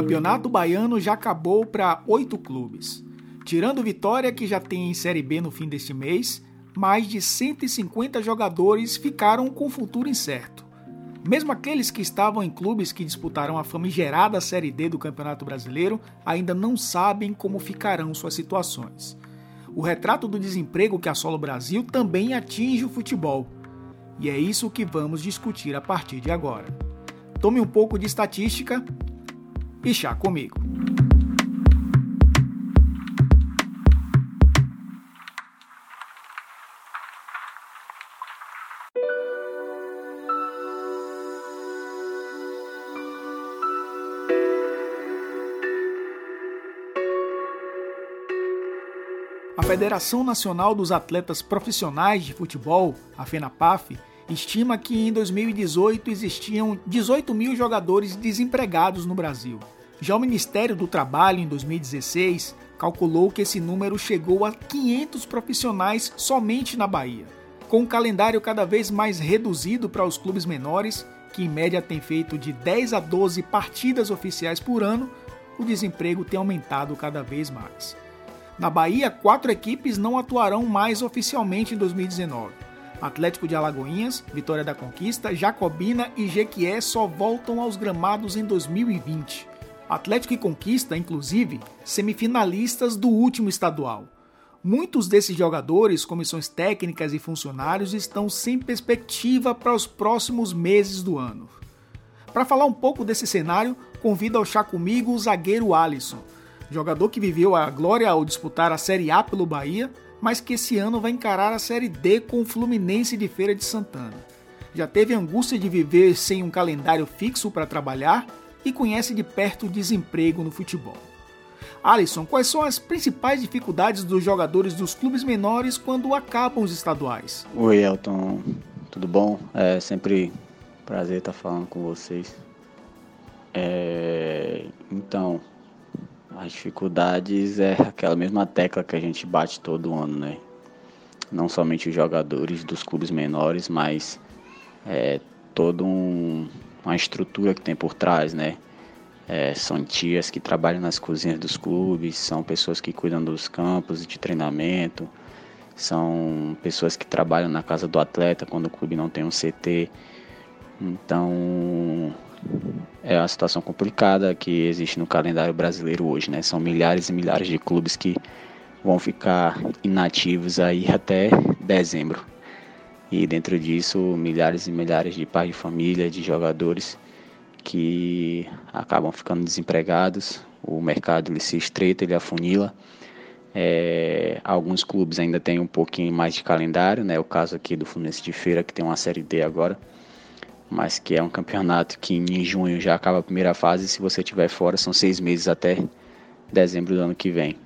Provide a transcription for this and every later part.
campeonato baiano já acabou para oito clubes. Tirando Vitória, que já tem em Série B no fim deste mês, mais de 150 jogadores ficaram com futuro incerto. Mesmo aqueles que estavam em clubes que disputaram a famigerada Série D do Campeonato Brasileiro ainda não sabem como ficarão suas situações. O retrato do desemprego que assola o Brasil também atinge o futebol. E é isso que vamos discutir a partir de agora. Tome um pouco de estatística e chá comigo. A Federação Nacional dos Atletas Profissionais de Futebol, a FENAPAF, estima que em 2018 existiam 18 mil jogadores desempregados no Brasil. Já o Ministério do Trabalho, em 2016, calculou que esse número chegou a 500 profissionais somente na Bahia. Com um calendário cada vez mais reduzido para os clubes menores, que em média têm feito de 10 a 12 partidas oficiais por ano, o desemprego tem aumentado cada vez mais. Na Bahia, quatro equipes não atuarão mais oficialmente em 2019. Atlético de Alagoinhas, Vitória da Conquista, Jacobina e Jequié só voltam aos gramados em 2020. Atlético e Conquista, inclusive, semifinalistas do último estadual. Muitos desses jogadores, comissões técnicas e funcionários estão sem perspectiva para os próximos meses do ano. Para falar um pouco desse cenário, convido ao chá comigo o zagueiro Alisson, jogador que viveu a glória ao disputar a Série A pelo Bahia, mas que esse ano vai encarar a Série D com o Fluminense de Feira de Santana. Já teve angústia de viver sem um calendário fixo para trabalhar e conhece de perto o desemprego no futebol. Alisson, quais são as principais dificuldades dos jogadores dos clubes menores quando acabam os estaduais? Oi, Elton, tudo bom? É sempre prazer estar falando com vocês. É... Então, as dificuldades é aquela mesma tecla que a gente bate todo ano, né? Não somente os jogadores dos clubes menores, mas é, toda um, uma estrutura que tem por trás, né? É, são tias que trabalham nas cozinhas dos clubes, são pessoas que cuidam dos campos de treinamento, são pessoas que trabalham na casa do atleta quando o clube não tem um CT. Então, é uma situação complicada que existe no calendário brasileiro hoje, né? São milhares e milhares de clubes que vão ficar inativos aí até dezembro. E dentro disso, milhares e milhares de pais de família, de jogadores que acabam ficando desempregados. O mercado ele se estreita, ele afunila. É, alguns clubes ainda têm um pouquinho mais de calendário, né? O caso aqui do Fluminense de Feira, que tem uma Série D agora mas que é um campeonato que em junho já acaba a primeira fase, e se você estiver fora são seis meses até dezembro do ano que vem.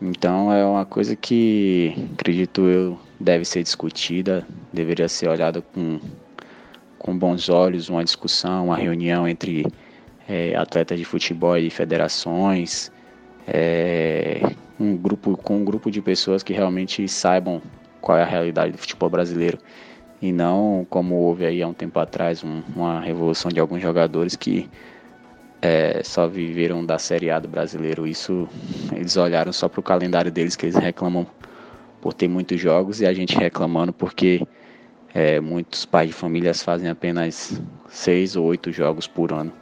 Então é uma coisa que acredito eu deve ser discutida, deveria ser olhada com, com bons olhos, uma discussão, uma reunião entre é, atletas de futebol e federações, é, um grupo com um grupo de pessoas que realmente saibam qual é a realidade do futebol brasileiro e não como houve aí há um tempo atrás um, uma revolução de alguns jogadores que é, só viveram da Série A do brasileiro. Isso eles olharam só para o calendário deles que eles reclamam por ter muitos jogos e a gente reclamando porque é, muitos pais de famílias fazem apenas seis ou oito jogos por ano.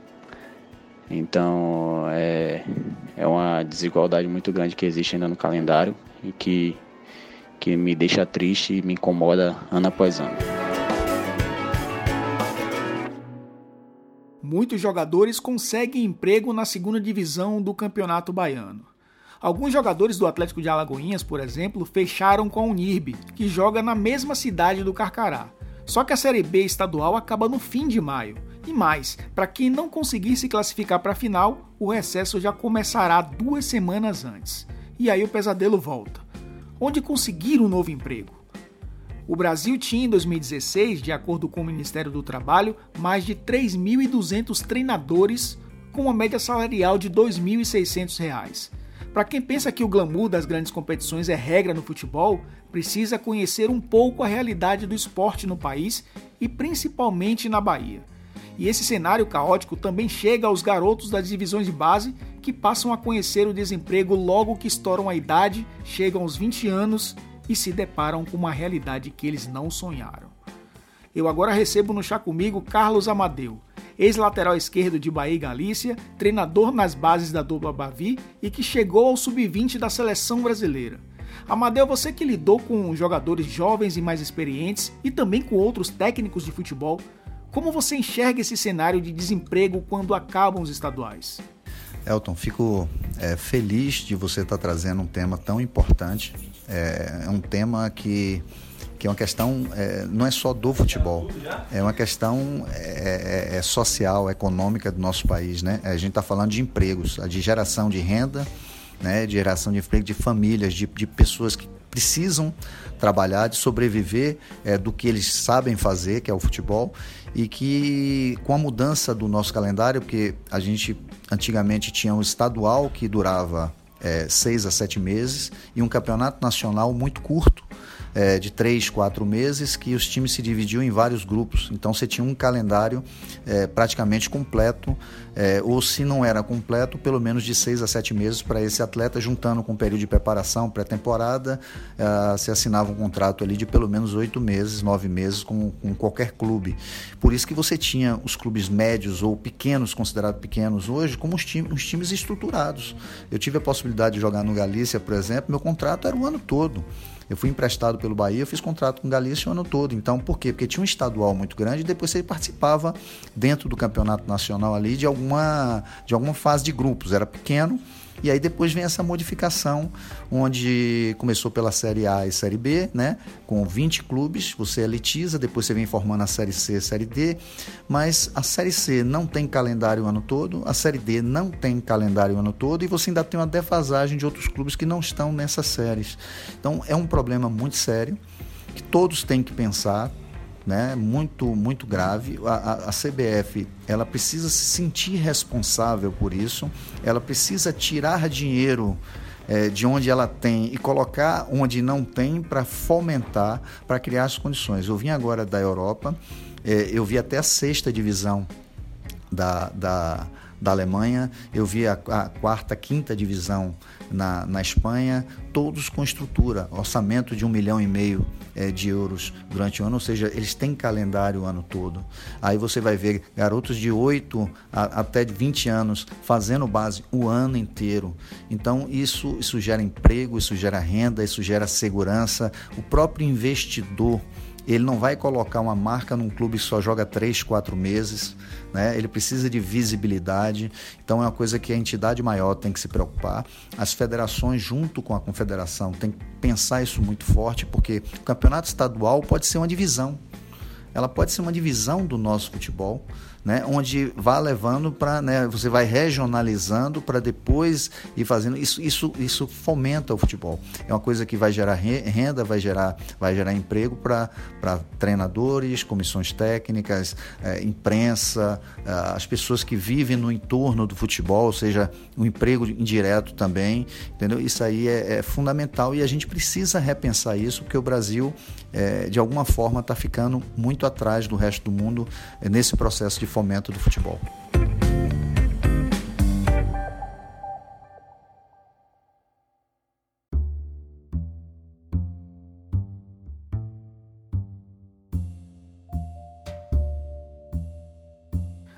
Então é, é uma desigualdade muito grande que existe ainda no calendário e que que me deixa triste e me incomoda ano após ano. Muitos jogadores conseguem emprego na segunda divisão do Campeonato Baiano. Alguns jogadores do Atlético de Alagoinhas, por exemplo, fecharam com a Unirb, que joga na mesma cidade do Carcará. Só que a Série B estadual acaba no fim de maio. E mais, para quem não conseguir se classificar para a final, o recesso já começará duas semanas antes. E aí o pesadelo volta onde conseguir um novo emprego. O Brasil tinha em 2016, de acordo com o Ministério do Trabalho, mais de 3.200 treinadores com uma média salarial de R$ 2.600. Para quem pensa que o glamour das grandes competições é regra no futebol, precisa conhecer um pouco a realidade do esporte no país e principalmente na Bahia. E esse cenário caótico também chega aos garotos das divisões de base que passam a conhecer o desemprego logo que estouram a idade, chegam aos 20 anos e se deparam com uma realidade que eles não sonharam. Eu agora recebo no chá comigo Carlos Amadeu, ex-lateral esquerdo de Bahia e Galícia, treinador nas bases da dupla Bavi e que chegou ao sub-20 da seleção brasileira. Amadeu, você que lidou com jogadores jovens e mais experientes e também com outros técnicos de futebol, como você enxerga esse cenário de desemprego quando acabam os estaduais? Elton, fico é, feliz de você estar trazendo um tema tão importante. É, é um tema que, que é uma questão, é, não é só do futebol, é uma questão é, é, é social, econômica do nosso país. Né? A gente está falando de empregos, de geração de renda, né, de geração de emprego de famílias, de, de pessoas que precisam trabalhar, de sobreviver é, do que eles sabem fazer, que é o futebol, e que com a mudança do nosso calendário, porque a gente antigamente tinha um estadual que durava é, seis a sete meses e um campeonato nacional muito curto, é, de três, quatro meses, que os times se dividiam em vários grupos. Então você tinha um calendário é, praticamente completo, é, ou se não era completo, pelo menos de seis a sete meses para esse atleta, juntando com o período de preparação, pré-temporada, é, se assinava um contrato ali de pelo menos oito meses, nove meses com, com qualquer clube. Por isso que você tinha os clubes médios ou pequenos, considerados pequenos hoje, como os, time, os times estruturados. Eu tive a possibilidade de jogar no Galícia, por exemplo, meu contrato era o ano todo. Eu fui emprestado pelo Bahia, eu fiz contrato com o Galícia o ano todo. Então, por quê? Porque tinha um estadual muito grande e depois você participava dentro do campeonato nacional ali de alguma, de alguma fase de grupos. Era pequeno, e aí depois vem essa modificação, onde começou pela Série A e Série B, né? Com 20 clubes, você elitiza, depois você vem formando a Série C e Série D, mas a Série C não tem calendário o ano todo, a Série D não tem calendário o ano todo, e você ainda tem uma defasagem de outros clubes que não estão nessas séries. Então é um problema muito sério que todos têm que pensar, né, muito muito grave. A, a, a, CBF ela precisa se sentir responsável por isso. Ela precisa tirar dinheiro é, de onde ela tem e colocar onde não tem para fomentar, para criar as condições. Eu vim agora da Europa, é, eu vi até a sexta divisão da, da da Alemanha, eu vi a, a quarta, quinta divisão na, na Espanha, todos com estrutura, orçamento de um milhão e meio é, de euros durante o ano, ou seja, eles têm calendário o ano todo. Aí você vai ver garotos de 8 a, até 20 anos fazendo base o ano inteiro. Então isso, isso gera emprego, isso gera renda, isso gera segurança. O próprio investidor ele não vai colocar uma marca num clube que só joga três, quatro meses, né? Ele precisa de visibilidade. Então é uma coisa que a entidade maior tem que se preocupar. As federações, junto com a confederação, tem que pensar isso muito forte, porque o campeonato estadual pode ser uma divisão. Ela pode ser uma divisão do nosso futebol né, onde vá levando para, né, você vai regionalizando para depois ir fazendo isso, isso, isso fomenta o futebol. É uma coisa que vai gerar renda, vai gerar, vai gerar emprego para treinadores, comissões técnicas, é, imprensa, é, as pessoas que vivem no entorno do futebol, ou seja, o um emprego indireto também, entendeu? Isso aí é, é, fundamental e a gente precisa repensar isso porque o Brasil, é, de alguma forma, está ficando muito atrás do resto do mundo é, nesse processo de fomento do futebol.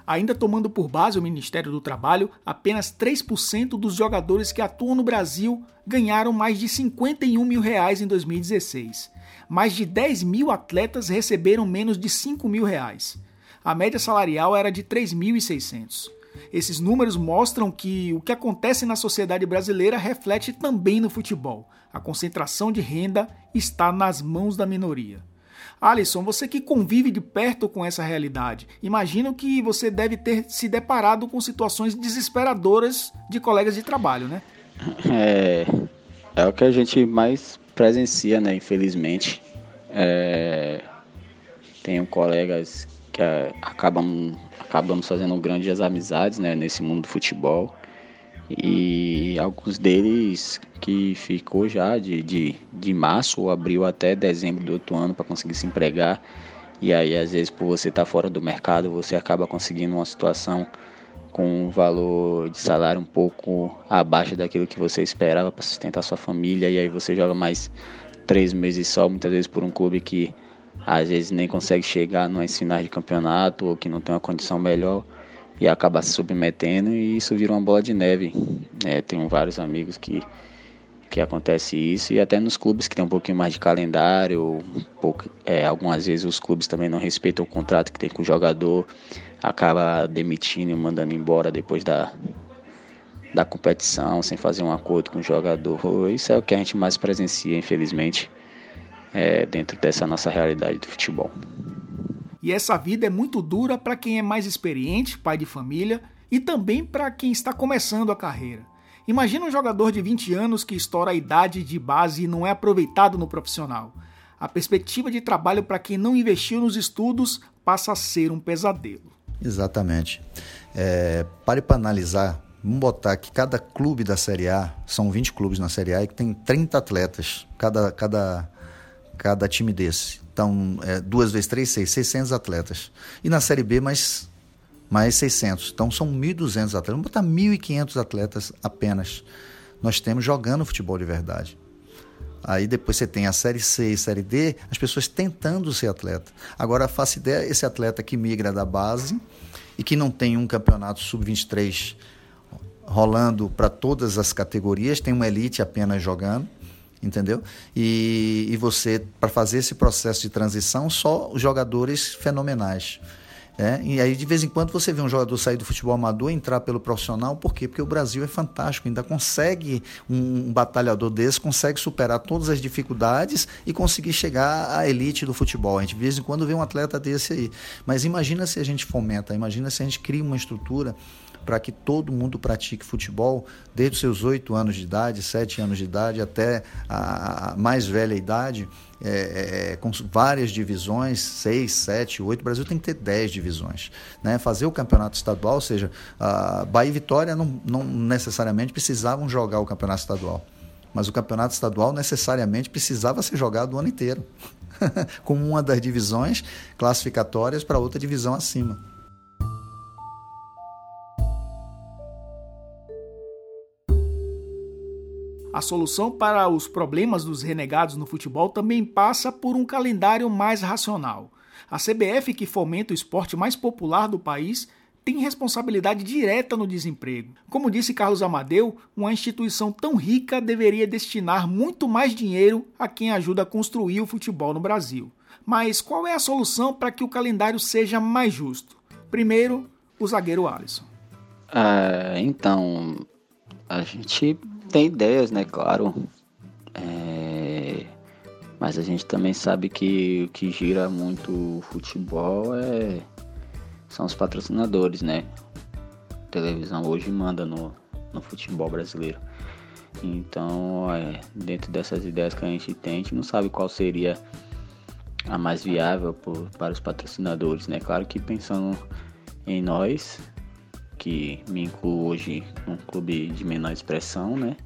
Ainda tomando por base o Ministério do Trabalho, apenas 3% dos jogadores que atuam no Brasil ganharam mais de 51 mil reais em 2016. Mais de 10 mil atletas receberam menos de 5 mil reais a média salarial era de 3.600. Esses números mostram que o que acontece na sociedade brasileira reflete também no futebol. A concentração de renda está nas mãos da minoria. Alisson, você que convive de perto com essa realidade, imagino que você deve ter se deparado com situações desesperadoras de colegas de trabalho, né? É, é o que a gente mais presencia, né? Infelizmente. É, tenho colegas que é, acabam, acabamos fazendo grandes amizades né, nesse mundo do futebol. E alguns deles que ficou já de, de, de março ou abril até dezembro do outro ano para conseguir se empregar. E aí, às vezes, por você estar tá fora do mercado, você acaba conseguindo uma situação com um valor de salário um pouco abaixo daquilo que você esperava para sustentar sua família. E aí você joga mais três meses só, muitas vezes por um clube que às vezes nem consegue chegar no finais de campeonato ou que não tem uma condição melhor e acaba se submetendo e isso vira uma bola de neve. É, tenho vários amigos que que acontece isso e até nos clubes que tem um pouquinho mais de calendário, um pouco, é, algumas vezes os clubes também não respeitam o contrato que tem com o jogador, acaba demitindo e mandando embora depois da, da competição, sem fazer um acordo com o jogador. Isso é o que a gente mais presencia, infelizmente, é, dentro dessa nossa realidade do futebol. E essa vida é muito dura para quem é mais experiente, pai de família, e também para quem está começando a carreira. Imagina um jogador de 20 anos que estoura a idade de base e não é aproveitado no profissional. A perspectiva de trabalho para quem não investiu nos estudos passa a ser um pesadelo. Exatamente. É, pare para analisar. Vamos botar que cada clube da Série A, são 20 clubes na Série A, e que tem 30 atletas, cada, cada, cada time desse. Então, é, duas vezes três, seis, 600 atletas. E na Série B, mais, mais 600. Então, são 1.200 atletas. Vamos botar 1.500 atletas apenas. Nós temos jogando futebol de verdade. Aí depois você tem a Série C e Série D, as pessoas tentando ser atleta. Agora, faça ideia, esse atleta que migra da base e que não tem um campeonato sub-23 rolando para todas as categorias, tem uma elite apenas jogando entendeu? E, e você, para fazer esse processo de transição, só jogadores fenomenais. É, e aí, de vez em quando, você vê um jogador sair do futebol amador e entrar pelo profissional. Por quê? Porque o Brasil é fantástico. Ainda consegue, um, um batalhador desse, consegue superar todas as dificuldades e conseguir chegar à elite do futebol. A gente, de vez em quando, vê um atleta desse aí. Mas imagina se a gente fomenta, imagina se a gente cria uma estrutura para que todo mundo pratique futebol desde os seus oito anos de idade, sete anos de idade, até a, mais velha idade, é, é, com várias divisões, seis, sete, oito. O Brasil tem que ter dez divisões. Né? Fazer o campeonato estadual, ou seja, Bahia e Vitória não, não necessariamente precisavam jogar o campeonato estadual. Mas o campeonato estadual necessariamente precisava ser jogado o ano inteiro, com uma das divisões classificatórias para outra divisão acima. A solução para os problemas dos renegados no futebol também passa por um calendário mais racional. A CBF, que fomenta o esporte mais popular do país, tem responsabilidade direta no desemprego. Como disse Carlos Amadeu, uma instituição tão rica deveria destinar muito mais dinheiro a quem ajuda a construir o futebol no Brasil. Mas qual é a solução para que o calendário seja mais justo? Primeiro, o zagueiro Alisson. Ah, então, a gente tem ideias, né? Claro. É... Mas a gente também sabe que o que gira muito o futebol é... são os patrocinadores, né? A televisão hoje manda no, no futebol brasileiro. Então, é, dentro dessas ideias que a gente tem, a gente não sabe qual seria a mais viável por, para os patrocinadores, né? Claro que pensando em nós, que me incluo hoje num clube de menor expressão, né?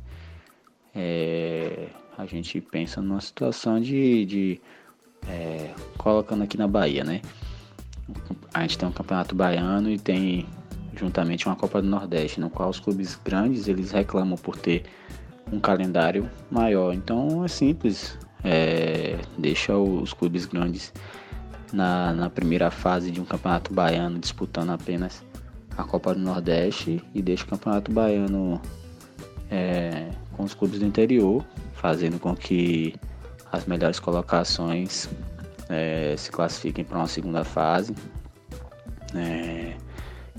É, a gente pensa numa situação de, de é, colocando aqui na Bahia, né? A gente tem um campeonato baiano e tem juntamente uma Copa do Nordeste, no qual os clubes grandes eles reclamam por ter um calendário maior. Então é simples, é, deixa os clubes grandes na, na primeira fase de um campeonato baiano disputando apenas a Copa do Nordeste e deixa o Campeonato Baiano é, com os clubes do interior, fazendo com que as melhores colocações é, se classifiquem para uma segunda fase, é,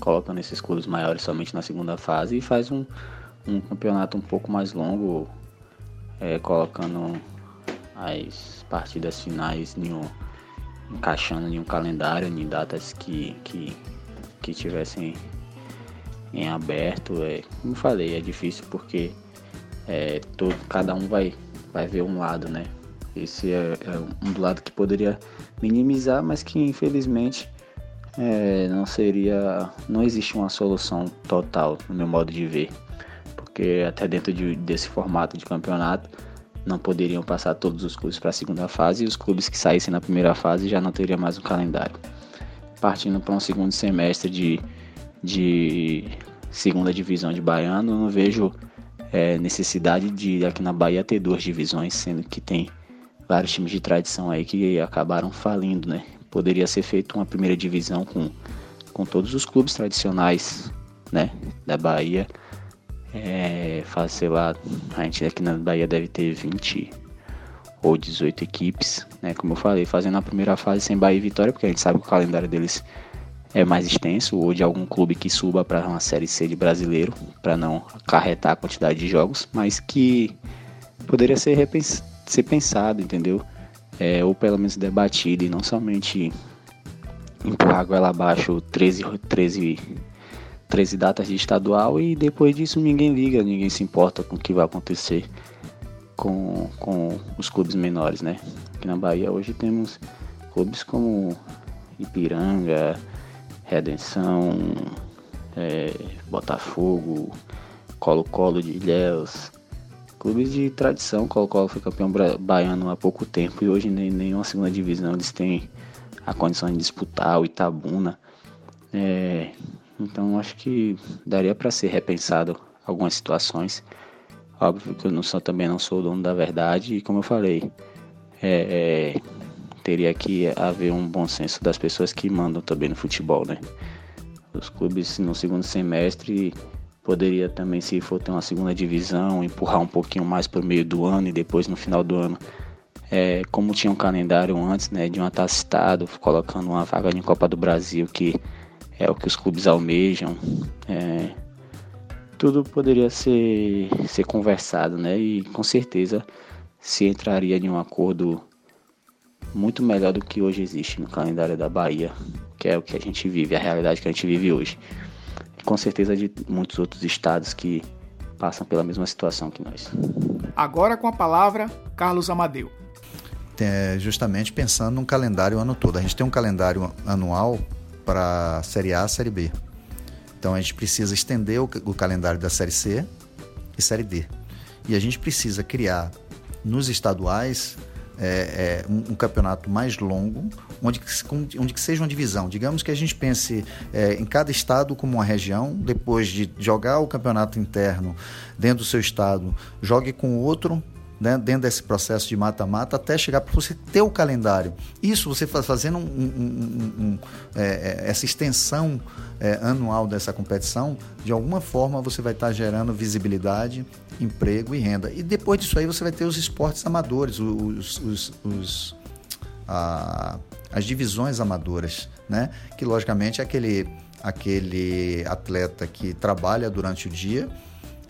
colocando esses clubes maiores somente na segunda fase e faz um, um campeonato um pouco mais longo, é, colocando as partidas finais em um, encaixando em um calendário, em datas que, que que tivessem em aberto, é, como falei, é difícil porque é, todo, cada um vai, vai ver um lado, né? Esse é, é um lado que poderia minimizar, mas que infelizmente é, não seria, não existe uma solução total no meu modo de ver, porque até dentro de, desse formato de campeonato não poderiam passar todos os clubes para a segunda fase e os clubes que saíssem na primeira fase já não teriam mais um calendário. Partindo para um segundo semestre de, de segunda divisão de baiano, não vejo é, necessidade de aqui na Bahia ter duas divisões, sendo que tem vários times de tradição aí que acabaram falindo, né? Poderia ser feito uma primeira divisão com, com todos os clubes tradicionais, né, da Bahia é, sei lá, a gente aqui na Bahia deve ter 20 ou 18 equipes, né? Como eu falei, fazendo a primeira fase sem Bahia e Vitória, porque a gente sabe que o calendário deles é mais extenso, ou de algum clube que suba para uma série C de brasileiro, para não acarretar a quantidade de jogos, mas que poderia ser, ser pensado, entendeu? É, ou pelo menos debatido, e não somente empurrar a goela abaixo 13, 13 13 datas de estadual e depois disso ninguém liga, ninguém se importa com o que vai acontecer com, com os clubes menores, né? Aqui na Bahia hoje temos clubes como Ipiranga, Redenção, é, Botafogo, Colo-Colo de Ilhéus, clubes de tradição. Colo-Colo foi campeão baiano há pouco tempo e hoje nem nenhuma segunda divisão eles têm a condição de disputar o Itabuna. É, então acho que daria para ser repensado algumas situações. Óbvio que eu não sou, também não sou o dono da verdade e como eu falei, é, é, teria que haver um bom senso das pessoas que mandam também no futebol, né? Os clubes no segundo semestre poderia também, se for ter uma segunda divisão, empurrar um pouquinho mais para o meio do ano e depois no final do ano, é, como tinha um calendário antes, né, de um atestado, colocando uma vaga de Copa do Brasil que é o que os clubes almejam. É, tudo poderia ser, ser conversado, né? E com certeza se entraria em um acordo muito melhor do que hoje existe no calendário da Bahia, que é o que a gente vive, a realidade que a gente vive hoje. E com certeza de muitos outros estados que passam pela mesma situação que nós. Agora com a palavra, Carlos Amadeu. É, justamente pensando num calendário o ano todo. A gente tem um calendário anual para a Série A, Série B. Então a gente precisa estender o, o calendário da Série C e Série D. E a gente precisa criar nos estaduais é, é, um, um, campeonato mais longo, onde, onde que seja uma divisão. Digamos que a gente pense é, em cada estado como uma região, depois de jogar o campeonato interno dentro do seu estado, jogue com outro né, dentro desse processo de mata-mata até chegar para você ter o calendário. Isso você fazendo um, um, um, é, é, essa extensão é, anual dessa competição, de alguma forma você vai estar gerando visibilidade, emprego e renda. E depois disso aí você vai ter os esportes amadores, os, os, os a, as divisões amadoras, né? que logicamente é aquele, aquele atleta que trabalha durante o dia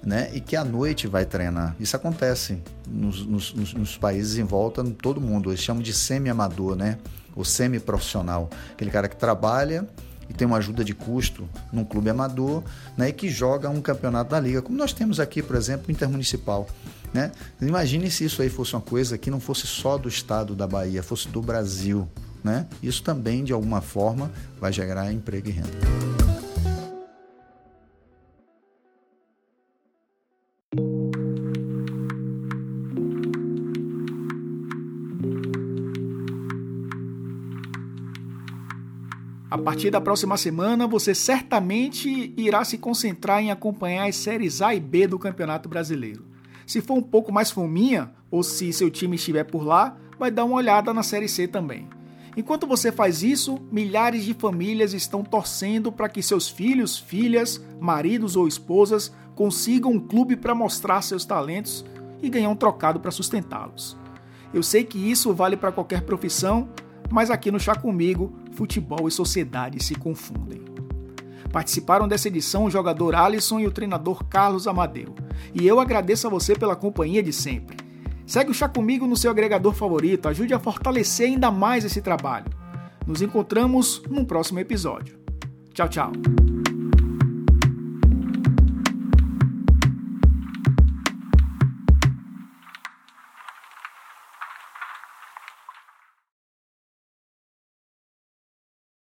né? E que à noite vai treinar. Isso acontece nos, nos, nos países em volta, em todo mundo. Eles chamam de semi-amador, né? Ou semi-profissional. Aquele cara que trabalha e tem uma ajuda de custo num clube amador, né? E que joga um campeonato da liga, como nós temos aqui, por exemplo, o intermunicipal. Né? Imagine se isso aí fosse uma coisa que não fosse só do estado da Bahia, fosse do Brasil. Né? Isso também, de alguma forma, vai gerar emprego e renda. Partir da próxima semana, você certamente irá se concentrar em acompanhar as séries A e B do Campeonato Brasileiro. Se for um pouco mais fominha, ou se seu time estiver por lá, vai dar uma olhada na Série C também. Enquanto você faz isso, milhares de famílias estão torcendo para que seus filhos, filhas, maridos ou esposas consigam um clube para mostrar seus talentos e ganhar um trocado para sustentá-los. Eu sei que isso vale para qualquer profissão, mas aqui no Chá Comigo, futebol e sociedade se confundem. Participaram dessa edição o jogador Alisson e o treinador Carlos Amadeu. E eu agradeço a você pela companhia de sempre. Segue o Chá Comigo no seu agregador favorito, ajude a fortalecer ainda mais esse trabalho. Nos encontramos num próximo episódio. Tchau, tchau.